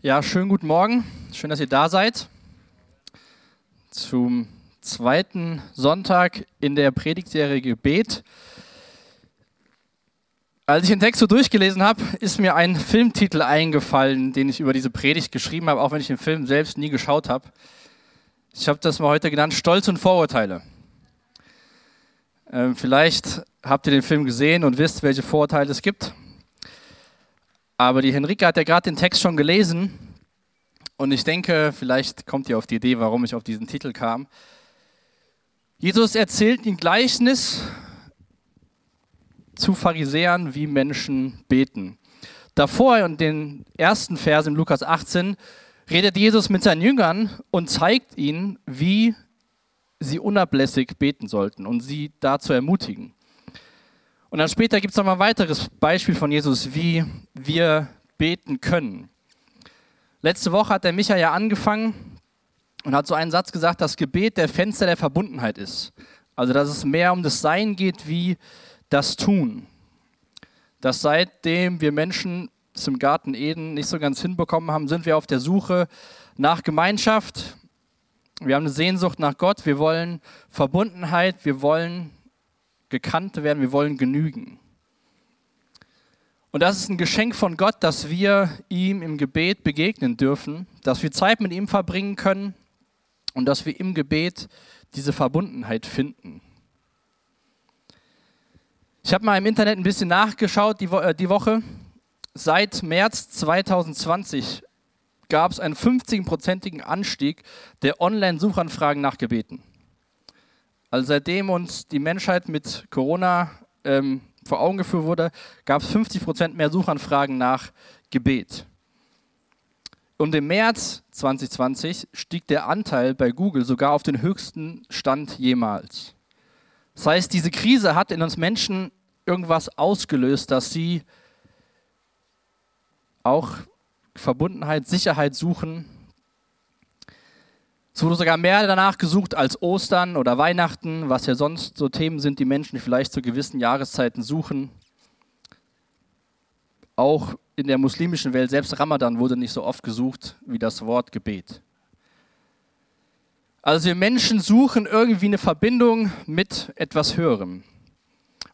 Ja, schönen guten Morgen. Schön, dass ihr da seid. Zum zweiten Sonntag in der Predigtserie Gebet. Als ich den Text so durchgelesen habe, ist mir ein Filmtitel eingefallen, den ich über diese Predigt geschrieben habe, auch wenn ich den Film selbst nie geschaut habe. Ich habe das mal heute genannt Stolz und Vorurteile. Ähm, vielleicht habt ihr den Film gesehen und wisst, welche Vorurteile es gibt. Aber die Henrike hat ja gerade den Text schon gelesen und ich denke, vielleicht kommt ihr auf die Idee, warum ich auf diesen Titel kam. Jesus erzählt ein Gleichnis zu Pharisäern, wie Menschen beten. Davor in den ersten Versen im Lukas 18 redet Jesus mit seinen Jüngern und zeigt ihnen, wie sie unablässig beten sollten und sie dazu ermutigen. Und dann später gibt es noch ein weiteres Beispiel von Jesus, wie wir beten können. Letzte Woche hat der Micha ja angefangen und hat so einen Satz gesagt, dass Gebet der Fenster der Verbundenheit ist. Also dass es mehr um das Sein geht wie das Tun. Dass seitdem wir Menschen es im Garten Eden nicht so ganz hinbekommen haben, sind wir auf der Suche nach Gemeinschaft. Wir haben eine Sehnsucht nach Gott. Wir wollen Verbundenheit. Wir wollen gekannt werden, wir wollen genügen. Und das ist ein Geschenk von Gott, dass wir ihm im Gebet begegnen dürfen, dass wir Zeit mit ihm verbringen können und dass wir im Gebet diese Verbundenheit finden. Ich habe mal im Internet ein bisschen nachgeschaut die, Wo äh, die Woche. Seit März 2020 gab es einen 50-prozentigen Anstieg der Online-Suchanfragen nach Gebeten. Also seitdem uns die Menschheit mit Corona ähm, vor Augen geführt wurde, gab es 50 Prozent mehr Suchanfragen nach Gebet. Und im März 2020 stieg der Anteil bei Google sogar auf den höchsten Stand jemals. Das heißt, diese Krise hat in uns Menschen irgendwas ausgelöst, dass sie auch Verbundenheit, Sicherheit suchen es wurde sogar mehr danach gesucht als Ostern oder Weihnachten, was ja sonst so Themen sind, die Menschen vielleicht zu gewissen Jahreszeiten suchen. Auch in der muslimischen Welt, selbst Ramadan wurde nicht so oft gesucht wie das Wort Gebet. Also wir Menschen suchen irgendwie eine Verbindung mit etwas Höherem.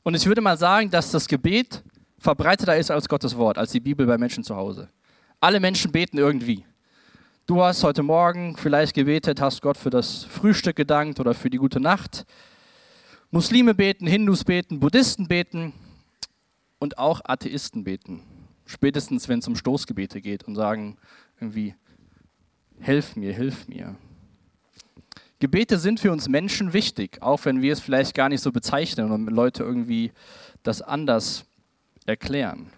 Und ich würde mal sagen, dass das Gebet verbreiteter ist als Gottes Wort, als die Bibel bei Menschen zu Hause. Alle Menschen beten irgendwie. Du hast heute Morgen vielleicht gebetet, hast Gott für das Frühstück gedankt oder für die gute Nacht. Muslime beten, Hindus beten, Buddhisten beten und auch Atheisten beten. Spätestens, wenn es um Stoßgebete geht und sagen irgendwie, hilf mir, hilf mir. Gebete sind für uns Menschen wichtig, auch wenn wir es vielleicht gar nicht so bezeichnen und Leute irgendwie das anders erklären.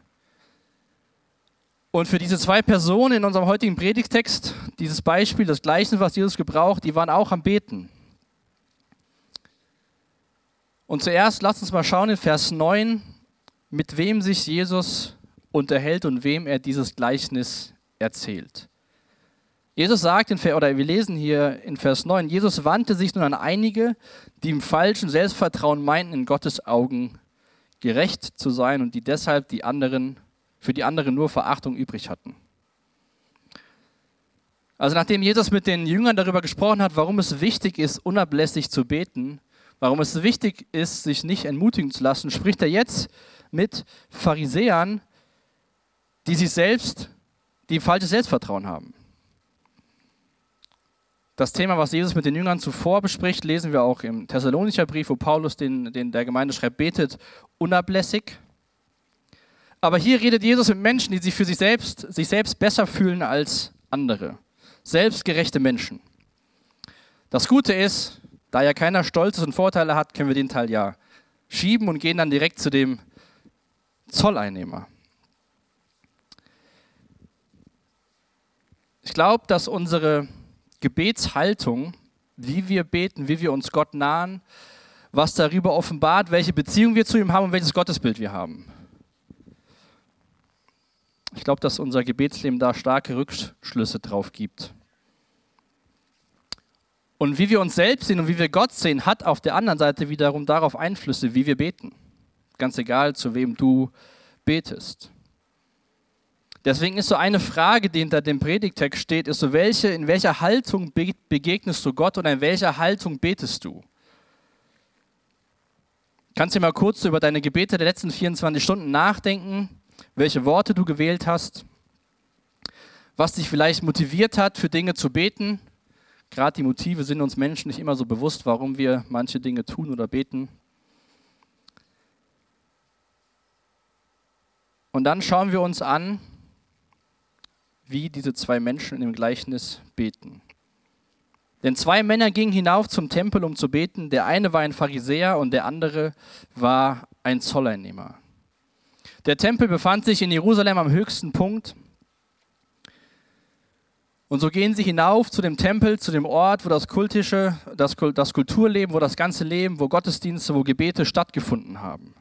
Und für diese zwei Personen in unserem heutigen Predigtext, dieses Beispiel, das Gleichnis, was Jesus gebraucht, die waren auch am Beten. Und zuerst lasst uns mal schauen in Vers 9, mit wem sich Jesus unterhält und wem er dieses Gleichnis erzählt. Jesus sagt, in, oder wir lesen hier in Vers 9, Jesus wandte sich nun an einige, die im falschen Selbstvertrauen meinten, in Gottes Augen gerecht zu sein und die deshalb die anderen für die anderen nur Verachtung übrig hatten. Also nachdem Jesus mit den Jüngern darüber gesprochen hat, warum es wichtig ist, unablässig zu beten, warum es wichtig ist, sich nicht entmutigen zu lassen, spricht er jetzt mit Pharisäern, die sich selbst, die falsches Selbstvertrauen haben. Das Thema, was Jesus mit den Jüngern zuvor bespricht, lesen wir auch im Thessalonicher Brief, wo Paulus den, den der Gemeinde schreibt, betet unablässig. Aber hier redet Jesus mit Menschen, die sich für sich selbst, sich selbst besser fühlen als andere. Selbstgerechte Menschen. Das Gute ist, da ja keiner Stolzes und Vorteile hat, können wir den Teil ja schieben und gehen dann direkt zu dem Zolleinnehmer. Ich glaube, dass unsere Gebetshaltung, wie wir beten, wie wir uns Gott nahen, was darüber offenbart, welche Beziehung wir zu ihm haben und welches Gottesbild wir haben. Ich glaube, dass unser Gebetsleben da starke Rückschlüsse drauf gibt. Und wie wir uns selbst sehen und wie wir Gott sehen, hat auf der anderen Seite wiederum darauf Einflüsse, wie wir beten. Ganz egal, zu wem du betest. Deswegen ist so eine Frage, die hinter dem Predigtext steht, ist so, welche, in welcher Haltung begegnest du Gott oder in welcher Haltung betest du? Kannst du mal kurz über deine Gebete der letzten 24 Stunden nachdenken, welche Worte du gewählt hast, was dich vielleicht motiviert hat, für Dinge zu beten. Gerade die Motive sind uns Menschen nicht immer so bewusst, warum wir manche Dinge tun oder beten. Und dann schauen wir uns an, wie diese zwei Menschen dem Gleichnis beten. Denn zwei Männer gingen hinauf zum Tempel, um zu beten. Der eine war ein Pharisäer und der andere war ein Zolleinnehmer. Der Tempel befand sich in Jerusalem am höchsten Punkt. Und so gehen sie hinauf zu dem Tempel, zu dem Ort, wo das kultische, das, das Kulturleben, wo das ganze Leben, wo Gottesdienste, wo Gebete stattgefunden haben.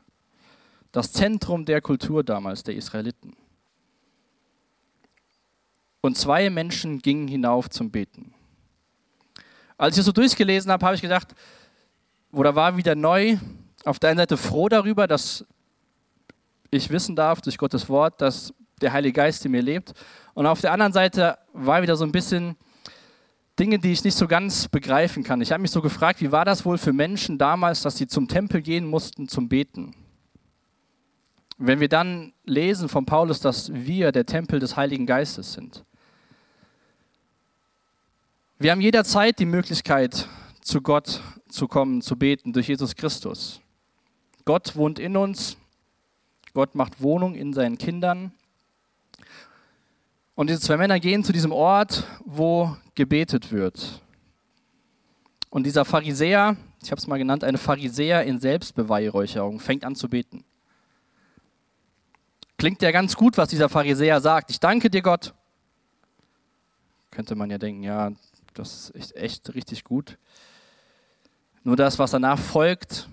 Das Zentrum der Kultur damals der Israeliten. Und zwei Menschen gingen hinauf zum Beten. Als ich das so durchgelesen habe, habe ich gedacht, oder war wieder neu, auf der einen Seite froh darüber, dass ich wissen darf durch Gottes Wort, dass der Heilige Geist in mir lebt. Und auf der anderen Seite war wieder so ein bisschen Dinge, die ich nicht so ganz begreifen kann. Ich habe mich so gefragt, wie war das wohl für Menschen damals, dass sie zum Tempel gehen mussten zum Beten? Wenn wir dann lesen von Paulus, dass wir der Tempel des Heiligen Geistes sind. Wir haben jederzeit die Möglichkeit, zu Gott zu kommen, zu beten durch Jesus Christus. Gott wohnt in uns, Gott macht Wohnung in seinen Kindern. Und diese zwei Männer gehen zu diesem Ort, wo gebetet wird. Und dieser Pharisäer, ich habe es mal genannt, eine Pharisäer in Selbstbeweihräucherung, fängt an zu beten. Klingt ja ganz gut, was dieser Pharisäer sagt. Ich danke dir, Gott. Könnte man ja denken, ja, das ist echt, echt richtig gut. Nur das, was danach folgt,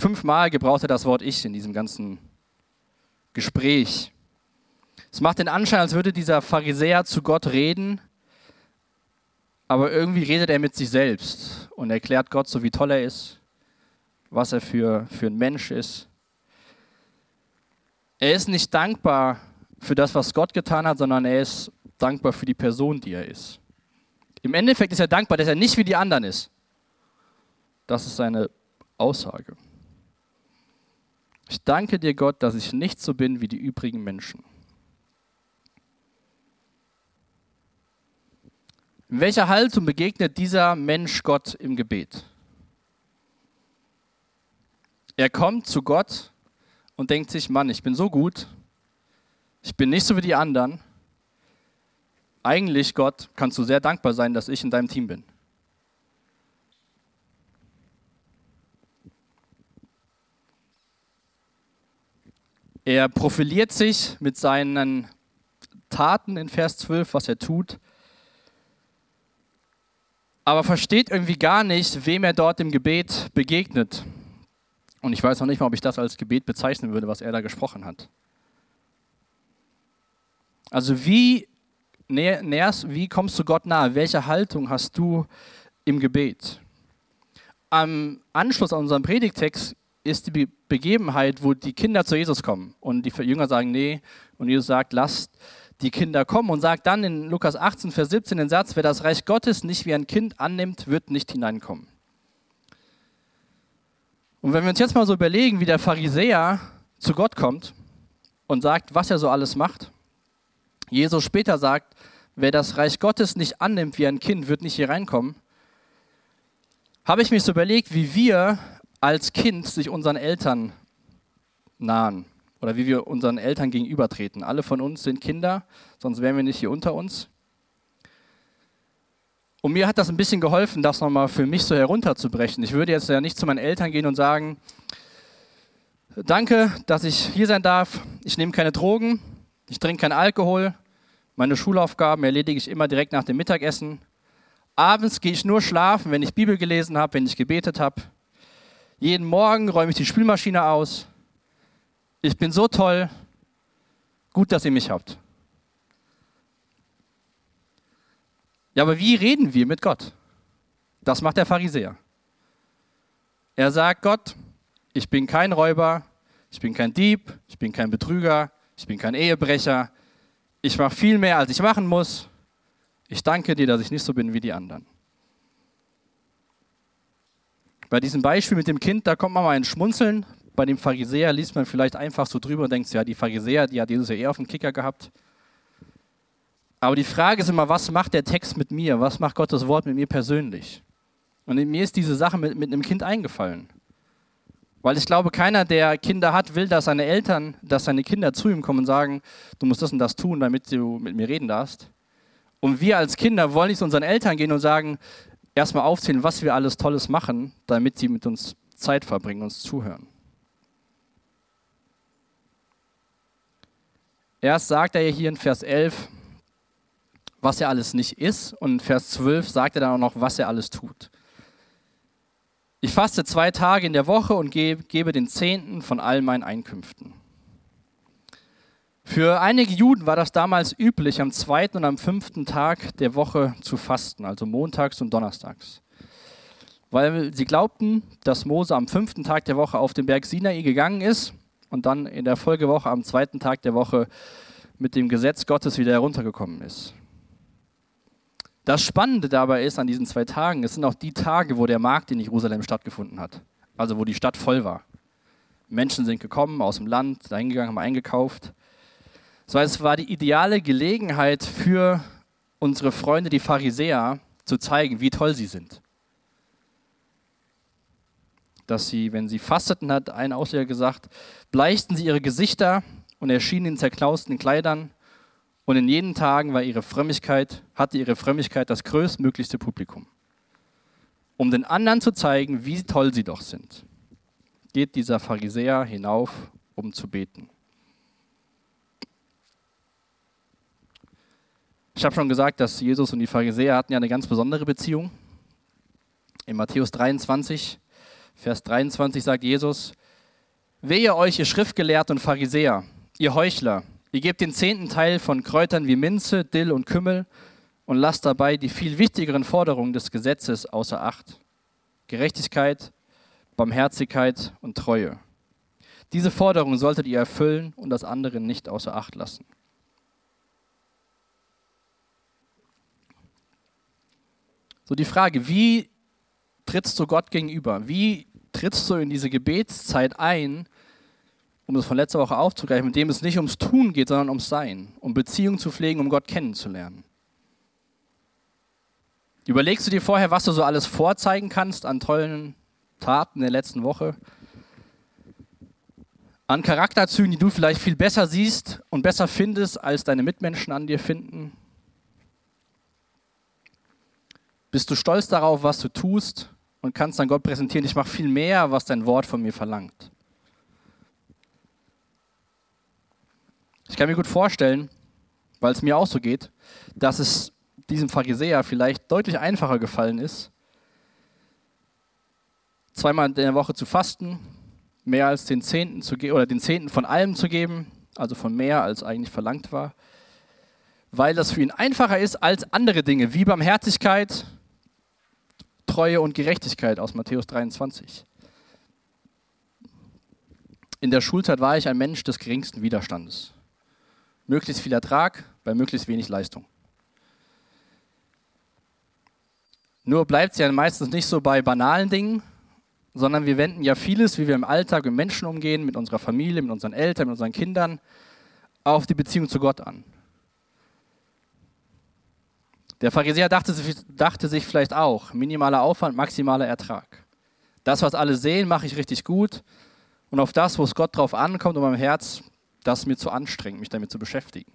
Fünfmal gebraucht er das Wort Ich in diesem ganzen Gespräch. Es macht den Anschein, als würde dieser Pharisäer zu Gott reden, aber irgendwie redet er mit sich selbst und erklärt Gott so, wie toll er ist, was er für, für ein Mensch ist. Er ist nicht dankbar für das, was Gott getan hat, sondern er ist dankbar für die Person, die er ist. Im Endeffekt ist er dankbar, dass er nicht wie die anderen ist. Das ist seine Aussage. Ich danke dir, Gott, dass ich nicht so bin wie die übrigen Menschen. In welcher Haltung begegnet dieser Mensch Gott im Gebet? Er kommt zu Gott und denkt sich, Mann, ich bin so gut, ich bin nicht so wie die anderen. Eigentlich, Gott, kannst du sehr dankbar sein, dass ich in deinem Team bin. Er profiliert sich mit seinen Taten in Vers 12, was er tut, aber versteht irgendwie gar nicht, wem er dort im Gebet begegnet. Und ich weiß noch nicht mal, ob ich das als Gebet bezeichnen würde, was er da gesprochen hat. Also wie näherst, wie kommst du Gott nahe? Welche Haltung hast du im Gebet? Am Anschluss an unseren Predigtext ist die Begebenheit, wo die Kinder zu Jesus kommen. Und die Jünger sagen, nee, und Jesus sagt, lasst die Kinder kommen. Und sagt dann in Lukas 18, Vers 17 den Satz, wer das Reich Gottes nicht wie ein Kind annimmt, wird nicht hineinkommen. Und wenn wir uns jetzt mal so überlegen, wie der Pharisäer zu Gott kommt und sagt, was er so alles macht, Jesus später sagt, wer das Reich Gottes nicht annimmt wie ein Kind, wird nicht hier reinkommen, habe ich mich so überlegt, wie wir als Kind sich unseren Eltern nahen oder wie wir unseren Eltern gegenübertreten. Alle von uns sind Kinder, sonst wären wir nicht hier unter uns. Und mir hat das ein bisschen geholfen, das nochmal für mich so herunterzubrechen. Ich würde jetzt ja nicht zu meinen Eltern gehen und sagen, danke, dass ich hier sein darf. Ich nehme keine Drogen, ich trinke keinen Alkohol. Meine Schulaufgaben erledige ich immer direkt nach dem Mittagessen. Abends gehe ich nur schlafen, wenn ich Bibel gelesen habe, wenn ich gebetet habe. Jeden Morgen räume ich die Spülmaschine aus. Ich bin so toll. Gut, dass ihr mich habt. Ja, aber wie reden wir mit Gott? Das macht der Pharisäer. Er sagt Gott, ich bin kein Räuber, ich bin kein Dieb, ich bin kein Betrüger, ich bin kein Ehebrecher, ich mache viel mehr, als ich machen muss. Ich danke dir, dass ich nicht so bin wie die anderen. Bei diesem Beispiel mit dem Kind, da kommt man mal ein Schmunzeln. Bei dem Pharisäer liest man vielleicht einfach so drüber und denkt, ja, die Pharisäer, die hat Jesus ja eher auf dem Kicker gehabt. Aber die Frage ist immer, was macht der Text mit mir? Was macht Gottes Wort mit mir persönlich? Und mir ist diese Sache mit, mit einem Kind eingefallen. Weil ich glaube, keiner, der Kinder hat, will, dass seine Eltern, dass seine Kinder zu ihm kommen und sagen, du musst das und das tun, damit du mit mir reden darfst. Und wir als Kinder wollen nicht zu unseren Eltern gehen und sagen, erstmal aufzählen, was wir alles Tolles machen, damit sie mit uns Zeit verbringen, uns zuhören. Erst sagt er hier in Vers 11, was er alles nicht ist, und in Vers 12 sagt er dann auch noch, was er alles tut. Ich faste zwei Tage in der Woche und gebe den Zehnten von all meinen Einkünften. Für einige Juden war das damals üblich, am zweiten und am fünften Tag der Woche zu fasten, also montags und donnerstags. Weil sie glaubten, dass Mose am fünften Tag der Woche auf den Berg Sinai gegangen ist und dann in der Folgewoche am zweiten Tag der Woche mit dem Gesetz Gottes wieder heruntergekommen ist. Das Spannende dabei ist an diesen zwei Tagen, es sind auch die Tage, wo der Markt in Jerusalem stattgefunden hat, also wo die Stadt voll war. Menschen sind gekommen aus dem Land, dahin gegangen, haben eingekauft. Das heißt, es war die ideale Gelegenheit für unsere Freunde, die Pharisäer, zu zeigen, wie toll sie sind. Dass sie, wenn sie fasteten, hat ein Ausleger gesagt, bleichten sie ihre Gesichter und erschienen in zerklausten Kleidern. Und in jenen Tagen war ihre Frömmigkeit, hatte ihre Frömmigkeit das größtmöglichste Publikum. Um den anderen zu zeigen, wie toll sie doch sind, geht dieser Pharisäer hinauf, um zu beten. Ich habe schon gesagt, dass Jesus und die Pharisäer hatten ja eine ganz besondere Beziehung. In Matthäus 23, Vers 23 sagt Jesus, Wehe euch, ihr Schriftgelehrten und Pharisäer, ihr Heuchler, ihr gebt den zehnten Teil von Kräutern wie Minze, Dill und Kümmel und lasst dabei die viel wichtigeren Forderungen des Gesetzes außer Acht. Gerechtigkeit, Barmherzigkeit und Treue. Diese Forderungen solltet ihr erfüllen und das andere nicht außer Acht lassen. So die Frage, wie trittst du Gott gegenüber? Wie trittst du in diese Gebetszeit ein, um das von letzter Woche aufzugreifen, mit dem es nicht ums Tun geht, sondern ums Sein, um Beziehungen zu pflegen, um Gott kennenzulernen? Überlegst du dir vorher, was du so alles vorzeigen kannst an tollen Taten der letzten Woche? An Charakterzügen, die du vielleicht viel besser siehst und besser findest, als deine Mitmenschen an dir finden? Bist du stolz darauf, was du tust und kannst dann Gott präsentieren, ich mache viel mehr, was dein Wort von mir verlangt. Ich kann mir gut vorstellen, weil es mir auch so geht, dass es diesem Pharisäer vielleicht deutlich einfacher gefallen ist, zweimal in der Woche zu fasten, mehr als den Zehnten zu geben oder den Zehnten von allem zu geben, also von mehr als eigentlich verlangt war, weil das für ihn einfacher ist als andere Dinge wie Barmherzigkeit, Treue und Gerechtigkeit aus Matthäus 23. In der Schulzeit war ich ein Mensch des geringsten Widerstandes. Möglichst viel Ertrag bei möglichst wenig Leistung. Nur bleibt es ja meistens nicht so bei banalen Dingen, sondern wir wenden ja vieles, wie wir im Alltag mit Menschen umgehen, mit unserer Familie, mit unseren Eltern, mit unseren Kindern, auf die Beziehung zu Gott an. Der Pharisäer dachte, dachte sich vielleicht auch, minimaler Aufwand, maximaler Ertrag. Das, was alle sehen, mache ich richtig gut. Und auf das, wo es Gott drauf ankommt und meinem Herz, das ist mir zu anstrengend, mich damit zu beschäftigen,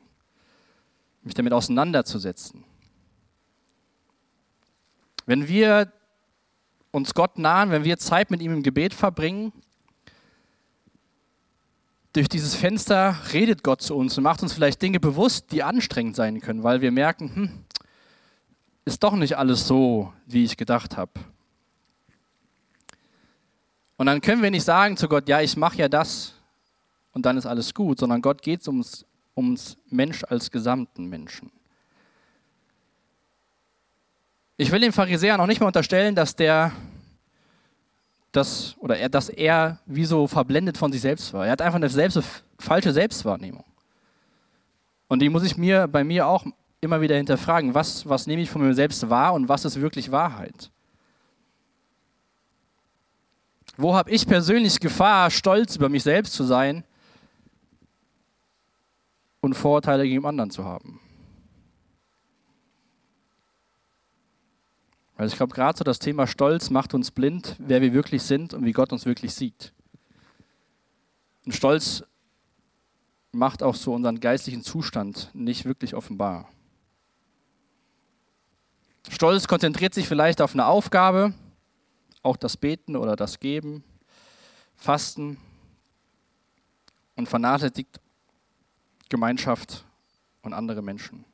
mich damit auseinanderzusetzen. Wenn wir uns Gott nahen, wenn wir Zeit mit ihm im Gebet verbringen, durch dieses Fenster redet Gott zu uns und macht uns vielleicht Dinge bewusst, die anstrengend sein können, weil wir merken, hm, ist doch nicht alles so, wie ich gedacht habe. Und dann können wir nicht sagen zu Gott, ja, ich mache ja das und dann ist alles gut, sondern Gott geht es ums, ums Mensch als gesamten Menschen. Ich will dem Pharisäer noch nicht mal unterstellen, dass der das oder er, dass er wie so verblendet von sich selbst war. Er hat einfach eine selbst, falsche Selbstwahrnehmung. Und die muss ich mir bei mir auch immer wieder hinterfragen, was, was nehme ich von mir selbst wahr und was ist wirklich Wahrheit? Wo habe ich persönlich Gefahr, stolz über mich selbst zu sein und Vorurteile gegen anderen zu haben? Weil ich glaube, gerade so das Thema Stolz macht uns blind, wer wir wirklich sind und wie Gott uns wirklich sieht. Und Stolz macht auch so unseren geistlichen Zustand nicht wirklich offenbar. Stolz konzentriert sich vielleicht auf eine Aufgabe, auch das Beten oder das Geben, Fasten und vernachlässigt Gemeinschaft und andere Menschen.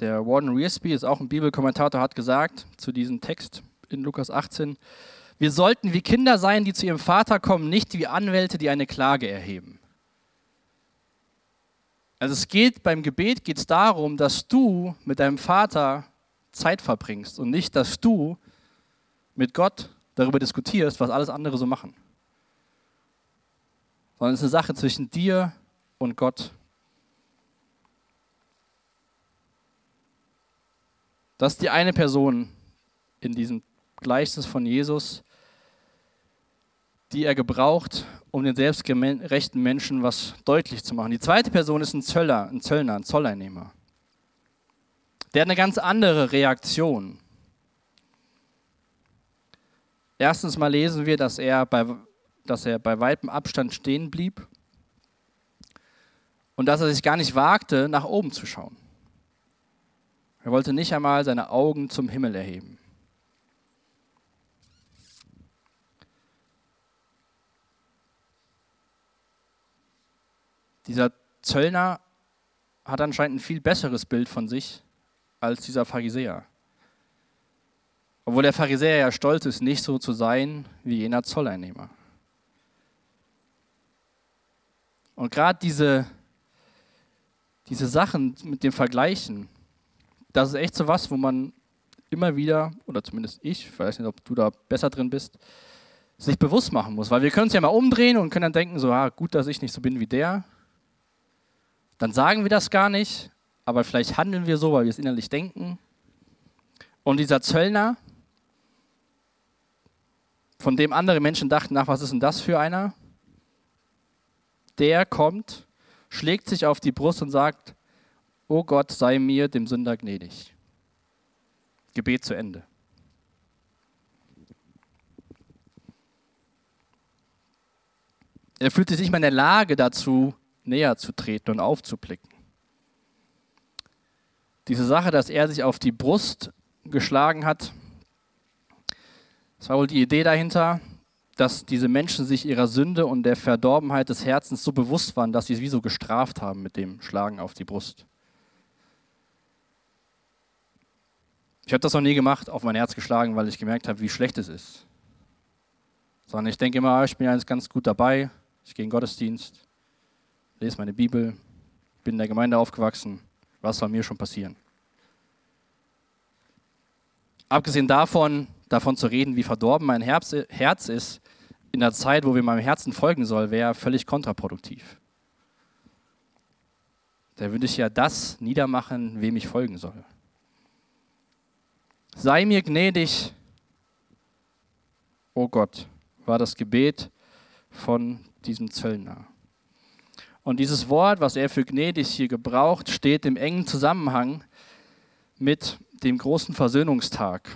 Der Warden Rearsby ist auch ein Bibelkommentator, hat gesagt zu diesem Text in Lukas 18, wir sollten wie Kinder sein, die zu ihrem Vater kommen, nicht wie Anwälte, die eine Klage erheben. Also es geht beim Gebet geht es darum, dass du mit deinem Vater Zeit verbringst und nicht, dass du mit Gott darüber diskutierst, was alles andere so machen. Sondern es ist eine Sache zwischen dir und Gott. Das ist die eine Person in diesem Gleichnis von Jesus, die er gebraucht, um den selbstgerechten Menschen was deutlich zu machen. Die zweite Person ist ein Zöller, ein Zöllner, ein Zolleinnehmer. Der hat eine ganz andere Reaktion. Erstens mal lesen wir, dass er bei, dass er bei weitem Abstand stehen blieb und dass er sich gar nicht wagte, nach oben zu schauen. Er wollte nicht einmal seine Augen zum Himmel erheben. Dieser Zöllner hat anscheinend ein viel besseres Bild von sich als dieser Pharisäer. Obwohl der Pharisäer ja stolz ist, nicht so zu sein wie jener Zolleinnehmer. Und gerade diese, diese Sachen mit dem Vergleichen, das ist echt so was, wo man immer wieder, oder zumindest ich, ich weiß nicht, ob du da besser drin bist, sich bewusst machen muss. Weil wir können uns ja mal umdrehen und können dann denken, so, ah, gut, dass ich nicht so bin wie der. Dann sagen wir das gar nicht, aber vielleicht handeln wir so, weil wir es innerlich denken. Und dieser Zöllner, von dem andere Menschen dachten, nach was ist denn das für einer? Der kommt, schlägt sich auf die Brust und sagt, O Gott, sei mir, dem Sünder, gnädig. Gebet zu Ende. Er fühlt sich nicht mehr in der Lage dazu, näher zu treten und aufzublicken. Diese Sache, dass er sich auf die Brust geschlagen hat, das war wohl die Idee dahinter, dass diese Menschen sich ihrer Sünde und der Verdorbenheit des Herzens so bewusst waren, dass sie es wie so gestraft haben mit dem Schlagen auf die Brust. Ich habe das noch nie gemacht, auf mein Herz geschlagen, weil ich gemerkt habe, wie schlecht es ist. Sondern ich denke immer, ich bin jetzt ganz gut dabei, ich gehe in den Gottesdienst, lese meine Bibel, bin in der Gemeinde aufgewachsen, was soll mir schon passieren? Abgesehen davon, davon zu reden, wie verdorben mein Herz ist, in der Zeit, wo wir meinem Herzen folgen soll, wäre völlig kontraproduktiv. Da würde ich ja das niedermachen, wem ich folgen soll. Sei mir gnädig, oh Gott, war das Gebet von diesem Zöllner. Und dieses Wort, was er für gnädig hier gebraucht, steht im engen Zusammenhang mit dem großen Versöhnungstag.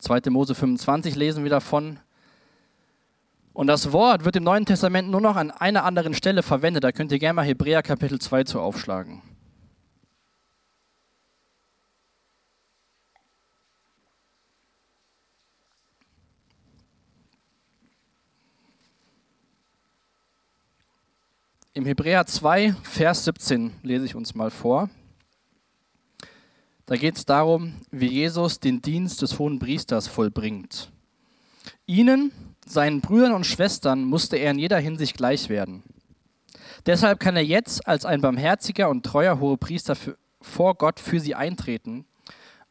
2. Mose 25 lesen wir davon. Und das Wort wird im Neuen Testament nur noch an einer anderen Stelle verwendet. Da könnt ihr gerne mal Hebräer Kapitel 2 zu aufschlagen. Im Hebräer 2, Vers 17 lese ich uns mal vor. Da geht es darum, wie Jesus den Dienst des hohen Priesters vollbringt. Ihnen, seinen Brüdern und Schwestern, musste er in jeder Hinsicht gleich werden. Deshalb kann er jetzt als ein barmherziger und treuer hoher Priester für, vor Gott für sie eintreten,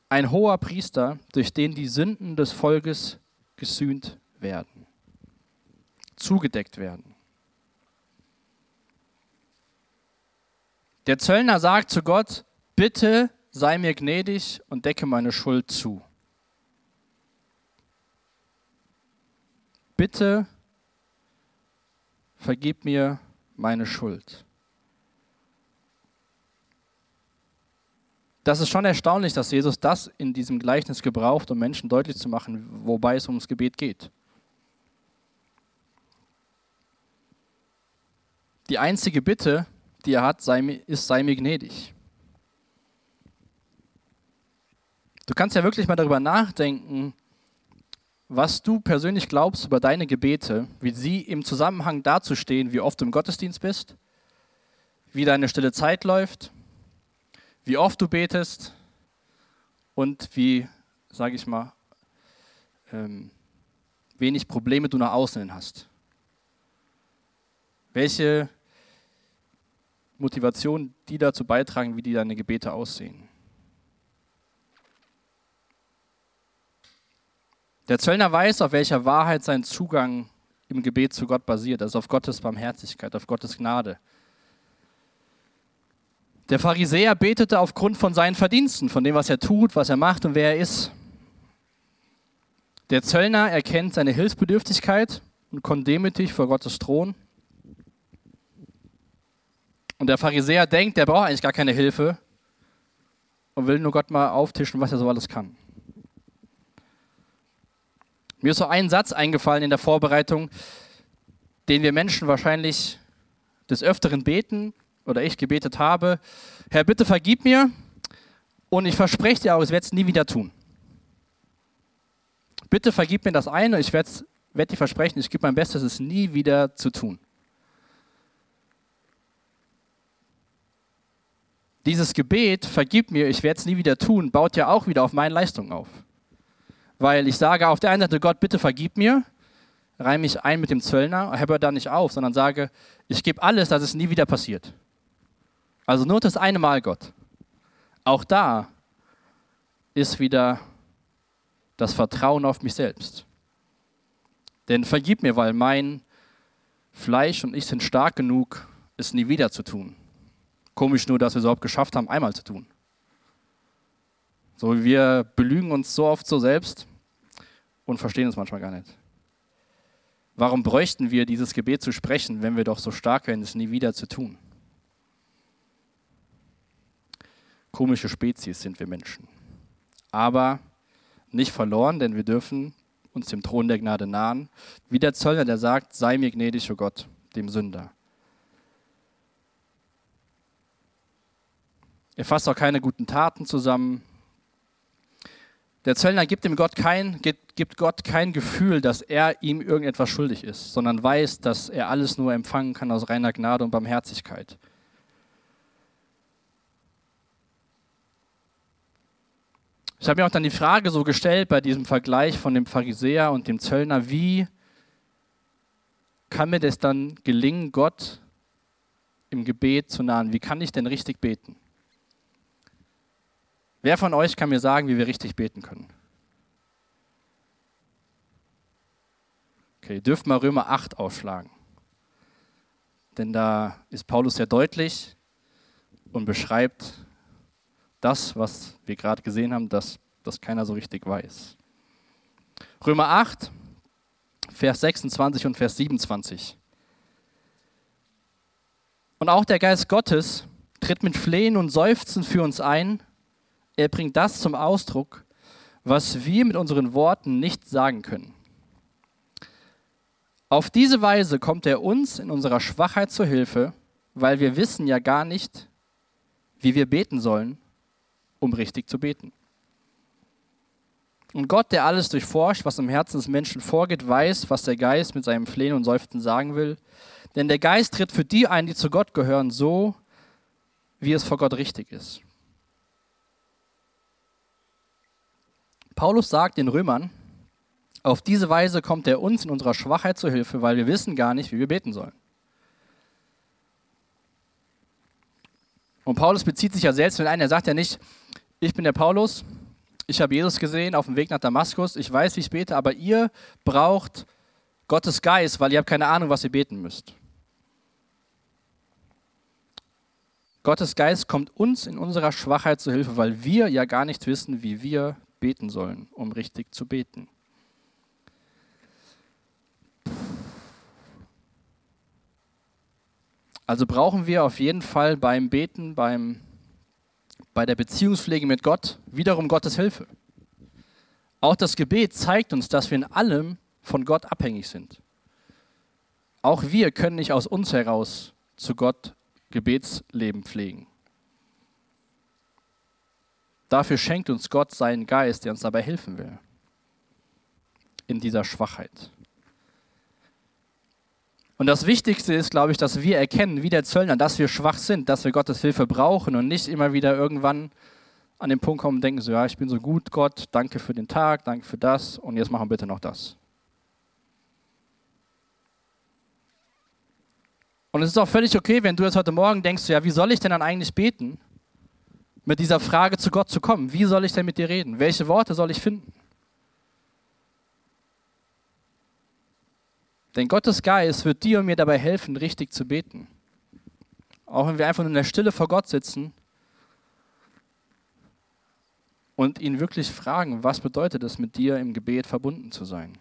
ein hoher Priester, durch den die Sünden des Volkes gesühnt werden, zugedeckt werden. Der Zöllner sagt zu Gott, bitte sei mir gnädig und decke meine Schuld zu. Bitte vergib mir meine Schuld. Das ist schon erstaunlich, dass Jesus das in diesem Gleichnis gebraucht, um Menschen deutlich zu machen, wobei es ums Gebet geht. Die einzige Bitte, die er hat, sei, ist, sei mir gnädig. Du kannst ja wirklich mal darüber nachdenken, was du persönlich glaubst über deine Gebete, wie sie im Zusammenhang dazu stehen, wie oft du im Gottesdienst bist, wie deine stille Zeit läuft, wie oft du betest und wie, sage ich mal, ähm, wenig Probleme du nach außen hast. Welche Motivation die dazu beitragen, wie die deine Gebete aussehen. Der Zöllner weiß, auf welcher Wahrheit sein Zugang im Gebet zu Gott basiert, also auf Gottes Barmherzigkeit, auf Gottes Gnade. Der Pharisäer betete aufgrund von seinen Verdiensten, von dem, was er tut, was er macht und wer er ist. Der Zöllner erkennt seine Hilfsbedürftigkeit und kommt demütig vor Gottes Thron. Und der Pharisäer denkt, der braucht eigentlich gar keine Hilfe und will nur Gott mal auftischen, was er so alles kann. Mir ist so ein Satz eingefallen in der Vorbereitung, den wir Menschen wahrscheinlich des Öfteren beten oder ich gebetet habe. Herr, bitte vergib mir und ich verspreche dir auch, ich werde es nie wieder tun. Bitte vergib mir das eine, ich werde werd dir versprechen, ich gebe mein Bestes, es nie wieder zu tun. Dieses Gebet, vergib mir, ich werde es nie wieder tun, baut ja auch wieder auf meine Leistung auf. Weil ich sage auf der einen Seite, Gott, bitte vergib mir, reime mich ein mit dem Zöllner, höre da nicht auf, sondern sage, ich gebe alles, dass es nie wieder passiert. Also nur das eine Mal, Gott. Auch da ist wieder das Vertrauen auf mich selbst. Denn vergib mir, weil mein Fleisch und ich sind stark genug, es nie wieder zu tun. Komisch nur, dass wir es überhaupt geschafft haben, einmal zu tun. So, wir belügen uns so oft so selbst und verstehen es manchmal gar nicht. Warum bräuchten wir dieses Gebet zu sprechen, wenn wir doch so stark wären, es nie wieder zu tun? Komische Spezies sind wir Menschen. Aber nicht verloren, denn wir dürfen uns dem Thron der Gnade nahen. Wie der Zöllner, der sagt, sei mir gnädig, o oh Gott, dem Sünder. Er fasst auch keine guten Taten zusammen, der Zöllner gibt, dem Gott kein, gibt Gott kein Gefühl, dass er ihm irgendetwas schuldig ist, sondern weiß, dass er alles nur empfangen kann aus reiner Gnade und Barmherzigkeit. Ich habe mir auch dann die Frage so gestellt bei diesem Vergleich von dem Pharisäer und dem Zöllner, wie kann mir das dann gelingen, Gott im Gebet zu nahen? Wie kann ich denn richtig beten? Wer von euch kann mir sagen, wie wir richtig beten können? Okay, ihr dürft mal Römer 8 aufschlagen. Denn da ist Paulus sehr deutlich und beschreibt das, was wir gerade gesehen haben, dass das keiner so richtig weiß. Römer 8, Vers 26 und Vers 27. Und auch der Geist Gottes tritt mit Flehen und Seufzen für uns ein er bringt das zum Ausdruck, was wir mit unseren Worten nicht sagen können. Auf diese Weise kommt er uns in unserer Schwachheit zur Hilfe, weil wir wissen ja gar nicht, wie wir beten sollen, um richtig zu beten. Und Gott, der alles durchforscht, was im Herzen des Menschen vorgeht, weiß, was der Geist mit seinem Flehen und Seufzen sagen will. Denn der Geist tritt für die ein, die zu Gott gehören, so, wie es vor Gott richtig ist. Paulus sagt den Römern, auf diese Weise kommt er uns in unserer Schwachheit zu Hilfe, weil wir wissen gar nicht, wie wir beten sollen. Und Paulus bezieht sich ja selbst mit ein, er sagt ja nicht, ich bin der Paulus, ich habe Jesus gesehen auf dem Weg nach Damaskus, ich weiß, wie ich bete, aber ihr braucht Gottes Geist, weil ihr habt keine Ahnung, was ihr beten müsst. Gottes Geist kommt uns in unserer Schwachheit zu Hilfe, weil wir ja gar nicht wissen, wie wir beten sollen, um richtig zu beten. Also brauchen wir auf jeden Fall beim Beten, beim, bei der Beziehungspflege mit Gott wiederum Gottes Hilfe. Auch das Gebet zeigt uns, dass wir in allem von Gott abhängig sind. Auch wir können nicht aus uns heraus zu Gott Gebetsleben pflegen. Dafür schenkt uns Gott seinen Geist, der uns dabei helfen will. In dieser Schwachheit. Und das Wichtigste ist, glaube ich, dass wir erkennen, wie der Zöllner, dass wir schwach sind, dass wir Gottes Hilfe brauchen und nicht immer wieder irgendwann an den Punkt kommen und denken so, ja, ich bin so gut, Gott, danke für den Tag, danke für das und jetzt machen wir bitte noch das. Und es ist auch völlig okay, wenn du jetzt heute Morgen denkst, ja, wie soll ich denn dann eigentlich beten, mit dieser Frage zu Gott zu kommen? Wie soll ich denn mit dir reden? Welche Worte soll ich finden? Denn Gottes Geist wird dir und mir dabei helfen, richtig zu beten. Auch wenn wir einfach nur in der Stille vor Gott sitzen und ihn wirklich fragen, was bedeutet es, mit dir im Gebet verbunden zu sein?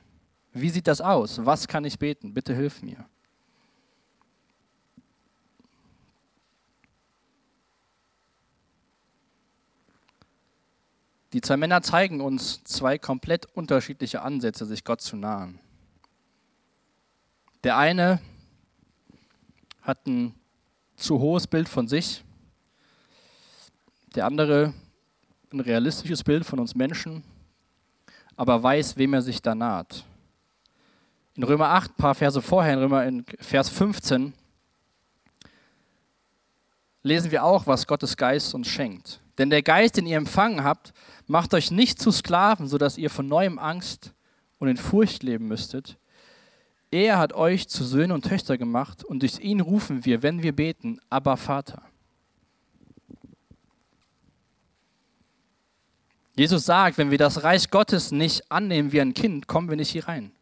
Wie sieht das aus? Was kann ich beten? Bitte hilf mir. Die zwei Männer zeigen uns zwei komplett unterschiedliche Ansätze, sich Gott zu nahen. Der eine hat ein zu hohes Bild von sich, der andere ein realistisches Bild von uns Menschen, aber weiß, wem er sich da naht. In Römer 8, ein paar Verse vorher, in Römer in Vers 15, lesen wir auch, was Gottes Geist uns schenkt. Denn der Geist, den ihr empfangen habt, macht euch nicht zu Sklaven, sodass ihr von neuem Angst und in Furcht leben müsstet. Er hat euch zu Söhnen und Töchter gemacht und durch ihn rufen wir, wenn wir beten, aber Vater. Jesus sagt, wenn wir das Reich Gottes nicht annehmen wie ein Kind, kommen wir nicht hier rein.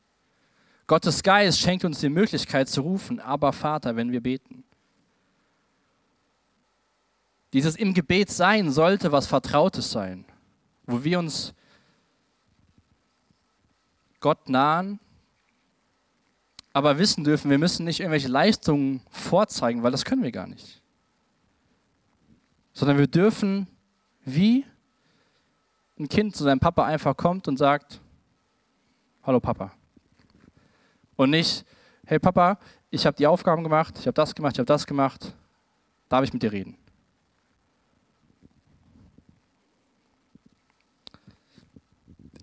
Gottes Geist schenkt uns die Möglichkeit zu rufen, aber Vater, wenn wir beten. Dieses im Gebet sein sollte was Vertrautes sein, wo wir uns Gott nahen, aber wissen dürfen, wir müssen nicht irgendwelche Leistungen vorzeigen, weil das können wir gar nicht. Sondern wir dürfen wie ein Kind zu seinem Papa einfach kommt und sagt, hallo Papa. Und nicht, hey Papa, ich habe die Aufgaben gemacht, ich habe das gemacht, ich habe das gemacht, darf ich mit dir reden?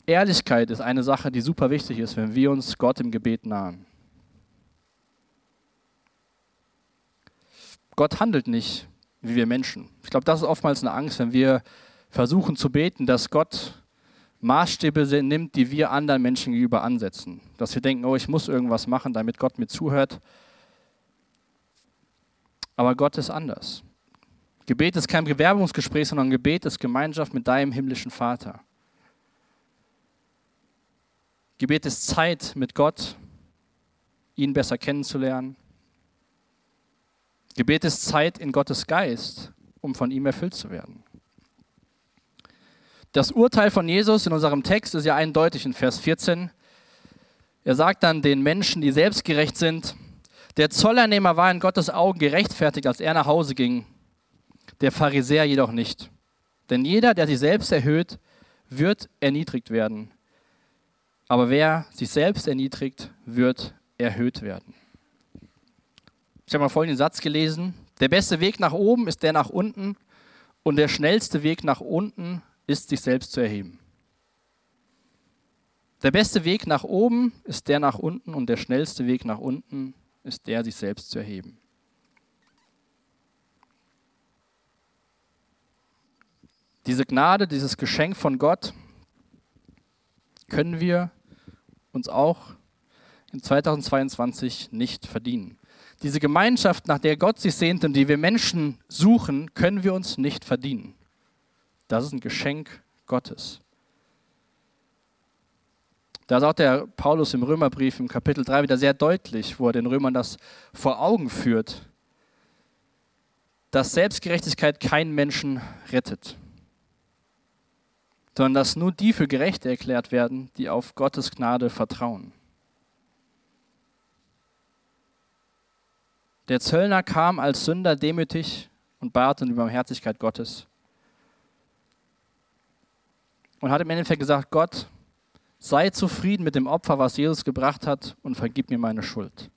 Ehrlichkeit ist eine Sache, die super wichtig ist, wenn wir uns Gott im Gebet nahen. Gott handelt nicht wie wir Menschen. Ich glaube, das ist oftmals eine Angst, wenn wir versuchen zu beten, dass Gott Maßstäbe nimmt, die wir anderen Menschen gegenüber ansetzen. Dass wir denken, oh, ich muss irgendwas machen, damit Gott mir zuhört. Aber Gott ist anders. Gebet ist kein Bewerbungsgespräch, sondern Gebet ist Gemeinschaft mit deinem himmlischen Vater. Gebet ist Zeit mit Gott, ihn besser kennenzulernen. Gebet ist Zeit in Gottes Geist, um von ihm erfüllt zu werden. Das Urteil von Jesus in unserem Text ist ja eindeutig in Vers 14. Er sagt dann den Menschen, die selbstgerecht sind, der Zollernehmer war in Gottes Augen gerechtfertigt, als er nach Hause ging, der Pharisäer jedoch nicht. Denn jeder, der sich selbst erhöht, wird erniedrigt werden. Aber wer sich selbst erniedrigt, wird erhöht werden. Ich habe mal folgenden Satz gelesen. Der beste Weg nach oben ist der nach unten und der schnellste Weg nach unten ist, sich selbst zu erheben. Der beste Weg nach oben ist der nach unten und der schnellste Weg nach unten ist der, sich selbst zu erheben. Diese Gnade, dieses Geschenk von Gott können wir uns auch in 2022 nicht verdienen. Diese Gemeinschaft, nach der Gott sich sehnt und die wir Menschen suchen, können wir uns nicht verdienen. Das ist ein Geschenk Gottes. Da sagt der Paulus im Römerbrief im Kapitel 3 wieder sehr deutlich, wo er den Römern das vor Augen führt, dass Selbstgerechtigkeit keinen Menschen rettet, sondern dass nur die für gerecht erklärt werden, die auf Gottes Gnade vertrauen. Der Zöllner kam als Sünder demütig und bat um die Barmherzigkeit Gottes. Und hat im Endeffekt gesagt, Gott, sei zufrieden mit dem Opfer, was Jesus gebracht hat und vergib mir meine Schuld.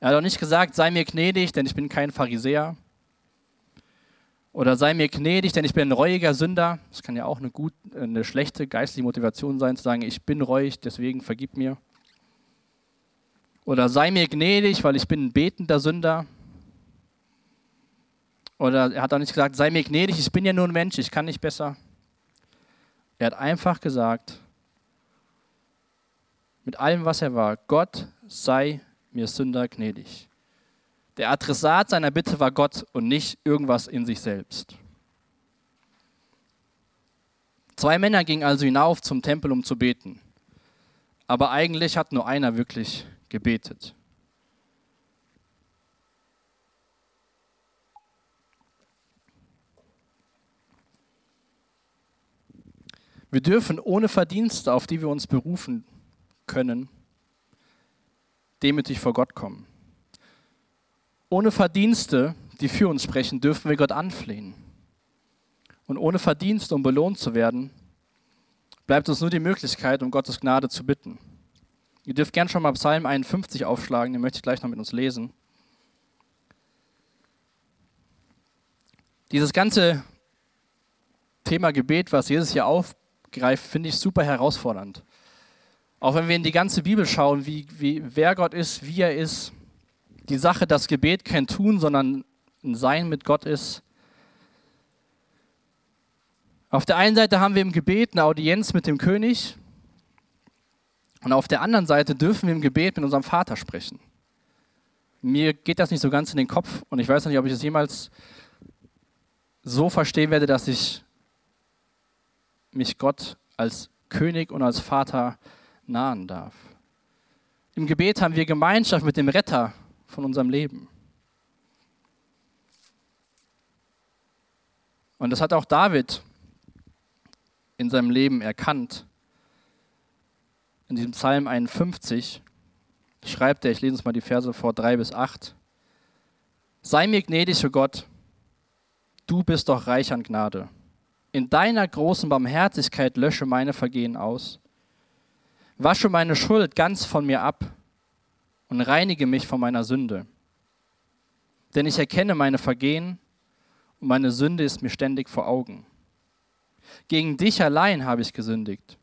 Er hat auch nicht gesagt, sei mir gnädig, denn ich bin kein Pharisäer. Oder sei mir gnädig, denn ich bin ein reuiger Sünder. Das kann ja auch eine, gut, eine schlechte geistliche Motivation sein, zu sagen, ich bin reuig, deswegen vergib mir. Oder sei mir gnädig, weil ich bin ein betender Sünder. Oder er hat auch nicht gesagt, sei mir gnädig, ich bin ja nur ein Mensch, ich kann nicht besser. Er hat einfach gesagt, mit allem, was er war, Gott sei mir Sünder gnädig. Der Adressat seiner Bitte war Gott und nicht irgendwas in sich selbst. Zwei Männer gingen also hinauf zum Tempel, um zu beten. Aber eigentlich hat nur einer wirklich gebetet. Wir dürfen ohne Verdienste, auf die wir uns berufen können, demütig vor Gott kommen. Ohne Verdienste, die für uns sprechen, dürfen wir Gott anflehen. Und ohne Verdienste, um belohnt zu werden, bleibt uns nur die Möglichkeit, um Gottes Gnade zu bitten. Ihr dürft gern schon mal Psalm 51 aufschlagen, den möchte ich gleich noch mit uns lesen. Dieses ganze Thema Gebet, was Jesus hier auf, greift, finde ich super herausfordernd. Auch wenn wir in die ganze Bibel schauen, wie, wie, wer Gott ist, wie er ist, die Sache, dass Gebet kein Tun, sondern ein Sein mit Gott ist. Auf der einen Seite haben wir im Gebet eine Audienz mit dem König und auf der anderen Seite dürfen wir im Gebet mit unserem Vater sprechen. Mir geht das nicht so ganz in den Kopf und ich weiß nicht, ob ich es jemals so verstehen werde, dass ich mich Gott als König und als Vater nahen darf. Im Gebet haben wir Gemeinschaft mit dem Retter von unserem Leben. Und das hat auch David in seinem Leben erkannt. In diesem Psalm 51 schreibt er, ich lese uns mal die Verse vor 3 bis 8. Sei mir gnädig, o Gott, du bist doch reich an Gnade. In deiner großen Barmherzigkeit lösche meine Vergehen aus. Wasche meine Schuld ganz von mir ab und reinige mich von meiner Sünde. Denn ich erkenne meine Vergehen und meine Sünde ist mir ständig vor Augen. Gegen dich allein habe ich gesündigt.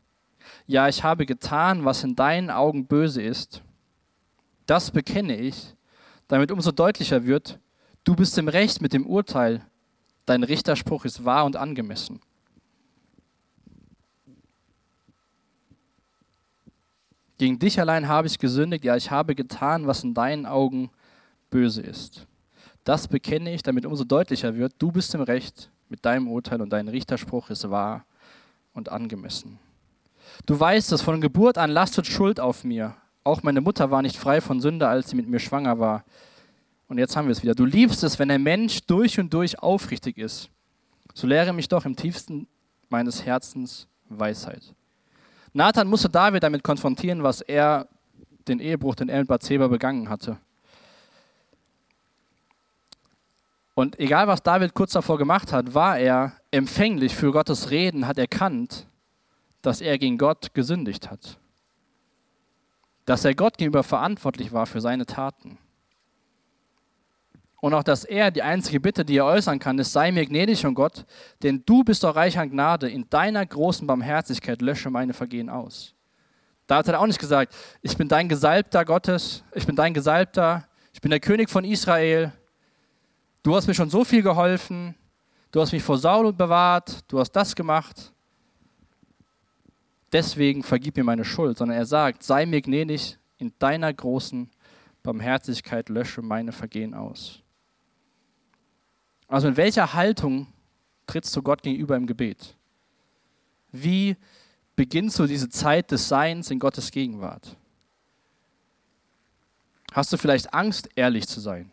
Ja, ich habe getan, was in deinen Augen böse ist. Das bekenne ich, damit umso deutlicher wird, du bist im Recht mit dem Urteil, Dein Richterspruch ist wahr und angemessen. Gegen dich allein habe ich gesündigt, ja, ich habe getan, was in deinen Augen böse ist. Das bekenne ich, damit umso deutlicher wird, du bist im Recht mit deinem Urteil und dein Richterspruch ist wahr und angemessen. Du weißt es, von Geburt an lastet Schuld auf mir. Auch meine Mutter war nicht frei von Sünde, als sie mit mir schwanger war. Und jetzt haben wir es wieder. Du liebst es, wenn ein Mensch durch und durch aufrichtig ist. So lehre mich doch im tiefsten meines Herzens Weisheit. Nathan musste David damit konfrontieren, was er, den Ehebruch, den er mit Bathseba begangen hatte. Und egal, was David kurz davor gemacht hat, war er empfänglich für Gottes Reden, hat erkannt, dass er gegen Gott gesündigt hat. Dass er Gott gegenüber verantwortlich war für seine Taten. Und auch, dass er die einzige Bitte, die er äußern kann, ist, sei mir gnädig, oh Gott, denn du bist doch reich an Gnade. In deiner großen Barmherzigkeit lösche meine Vergehen aus. David hat auch nicht gesagt, ich bin dein Gesalbter Gottes, ich bin dein Gesalbter, ich bin der König von Israel. Du hast mir schon so viel geholfen, du hast mich vor Saul bewahrt, du hast das gemacht. Deswegen vergib mir meine Schuld, sondern er sagt, sei mir gnädig, in deiner großen Barmherzigkeit lösche meine Vergehen aus. Also in welcher Haltung trittst du Gott gegenüber im Gebet? Wie beginnt so diese Zeit des Seins in Gottes Gegenwart. Hast du vielleicht Angst, ehrlich zu sein?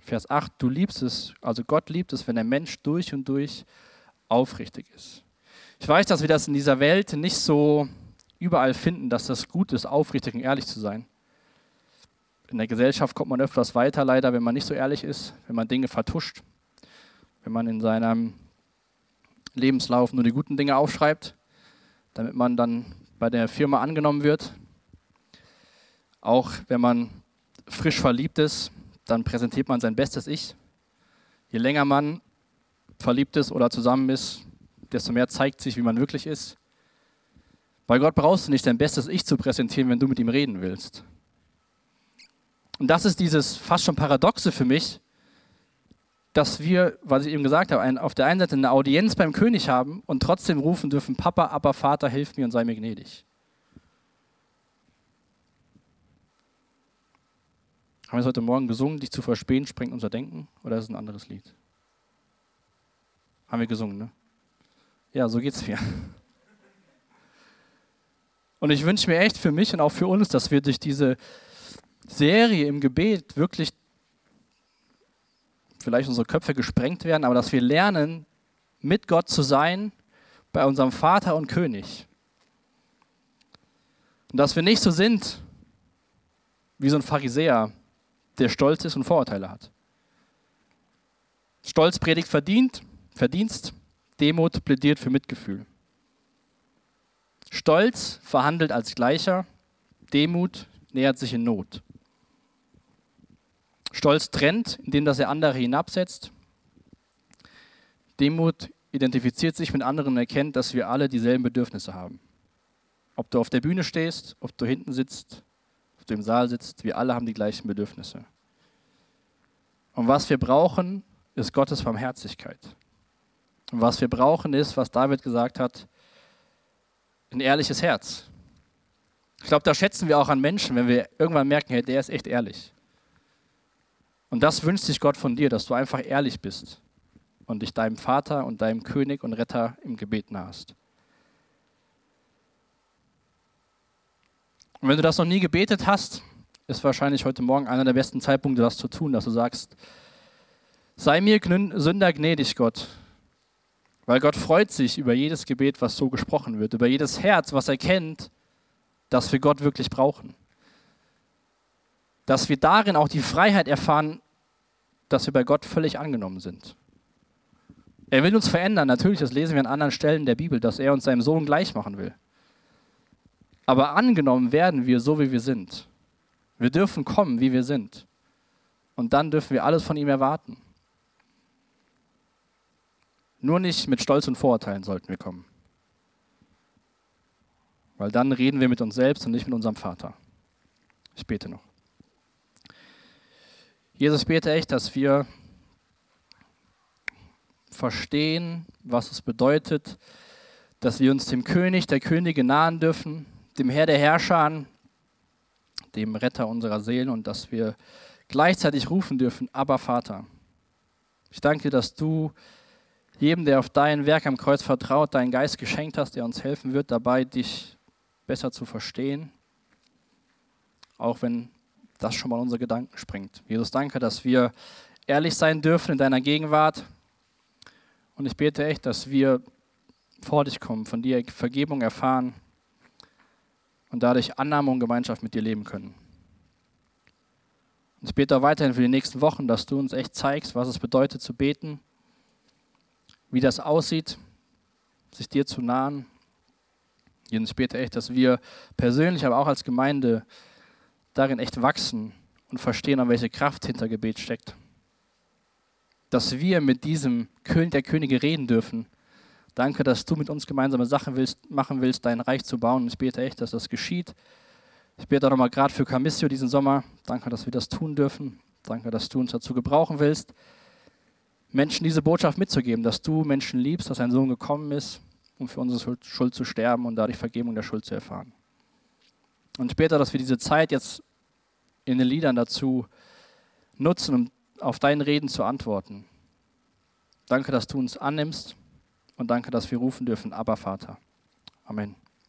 Vers 8, du liebst es, also Gott liebt es, wenn der Mensch durch und durch aufrichtig ist. Ich weiß, dass wir das in dieser Welt nicht so überall finden, dass das gut ist, aufrichtig und ehrlich zu sein. In der Gesellschaft kommt man öfters weiter, leider, wenn man nicht so ehrlich ist, wenn man Dinge vertuscht, wenn man in seinem Lebenslauf nur die guten Dinge aufschreibt, damit man dann bei der Firma angenommen wird. Auch wenn man frisch verliebt ist, dann präsentiert man sein bestes Ich. Je länger man verliebt ist oder zusammen ist, desto mehr zeigt sich, wie man wirklich ist. Bei Gott brauchst du nicht dein bestes Ich zu präsentieren, wenn du mit ihm reden willst. Und das ist dieses fast schon Paradoxe für mich, dass wir, was ich eben gesagt habe, auf der einen Seite eine Audienz beim König haben und trotzdem rufen dürfen, Papa, aber Vater, hilf mir und sei mir gnädig. Haben wir es heute Morgen gesungen, dich zu verspähen, sprengt unser Denken? Oder ist es ein anderes Lied? Haben wir gesungen, ne? Ja, so geht's mir. Und ich wünsche mir echt für mich und auch für uns, dass wir durch diese Serie im Gebet wirklich vielleicht unsere Köpfe gesprengt werden, aber dass wir lernen, mit Gott zu sein, bei unserem Vater und König. Und dass wir nicht so sind wie so ein Pharisäer, der stolz ist und Vorurteile hat. Stolz predigt verdient, Verdienst, Demut plädiert für Mitgefühl. Stolz verhandelt als Gleicher, Demut nähert sich in Not. Stolz trennt, indem dass er andere hinabsetzt. Demut identifiziert sich mit anderen und erkennt, dass wir alle dieselben Bedürfnisse haben. Ob du auf der Bühne stehst, ob du hinten sitzt, ob du im Saal sitzt, wir alle haben die gleichen Bedürfnisse. Und was wir brauchen, ist Gottes Barmherzigkeit. Und was wir brauchen, ist, was David gesagt hat, ein ehrliches Herz. Ich glaube, da schätzen wir auch an Menschen, wenn wir irgendwann merken, hey, der ist echt ehrlich. Und das wünscht sich Gott von dir, dass du einfach ehrlich bist und dich deinem Vater und deinem König und Retter im Gebet nahest. Und wenn du das noch nie gebetet hast, ist wahrscheinlich heute Morgen einer der besten Zeitpunkte, das zu tun, dass du sagst, sei mir Sünder gnädig, Gott. Weil Gott freut sich über jedes Gebet, was so gesprochen wird, über jedes Herz, was erkennt, dass wir Gott wirklich brauchen dass wir darin auch die Freiheit erfahren, dass wir bei Gott völlig angenommen sind. Er will uns verändern, natürlich, das lesen wir an anderen Stellen der Bibel, dass er uns seinem Sohn gleich machen will. Aber angenommen werden wir so, wie wir sind. Wir dürfen kommen, wie wir sind. Und dann dürfen wir alles von ihm erwarten. Nur nicht mit Stolz und Vorurteilen sollten wir kommen. Weil dann reden wir mit uns selbst und nicht mit unserem Vater. Ich bete noch. Jesus, bete echt, dass wir verstehen, was es bedeutet, dass wir uns dem König der Könige nahen dürfen, dem Herr der Herrscher, dem Retter unserer Seelen und dass wir gleichzeitig rufen dürfen, aber Vater. Ich danke dir, dass du jedem, der auf dein Werk am Kreuz vertraut, deinen Geist geschenkt hast, der uns helfen wird, dabei dich besser zu verstehen, auch wenn das schon mal unsere Gedanken springt. Jesus, danke, dass wir ehrlich sein dürfen in deiner Gegenwart. Und ich bete echt, dass wir vor dich kommen, von dir Vergebung erfahren und dadurch Annahme und Gemeinschaft mit dir leben können. Und ich bete auch weiterhin für die nächsten Wochen, dass du uns echt zeigst, was es bedeutet zu beten, wie das aussieht, sich dir zu nahen. Und ich bete echt, dass wir persönlich, aber auch als Gemeinde darin echt wachsen und verstehen, an welche Kraft hinter Gebet steckt. Dass wir mit diesem König der Könige reden dürfen. Danke, dass du mit uns gemeinsame Sachen willst, machen willst, dein Reich zu bauen. Ich bete echt, dass das geschieht. Ich bete auch nochmal gerade für Camissio diesen Sommer. Danke, dass wir das tun dürfen. Danke, dass du uns dazu gebrauchen willst, Menschen diese Botschaft mitzugeben, dass du Menschen liebst, dass ein Sohn gekommen ist, um für unsere Schuld zu sterben und dadurch Vergebung der Schuld zu erfahren. Und später, dass wir diese Zeit jetzt in den Liedern dazu nutzen, um auf dein Reden zu antworten. Danke, dass du uns annimmst und danke, dass wir rufen dürfen, aber Vater. Amen.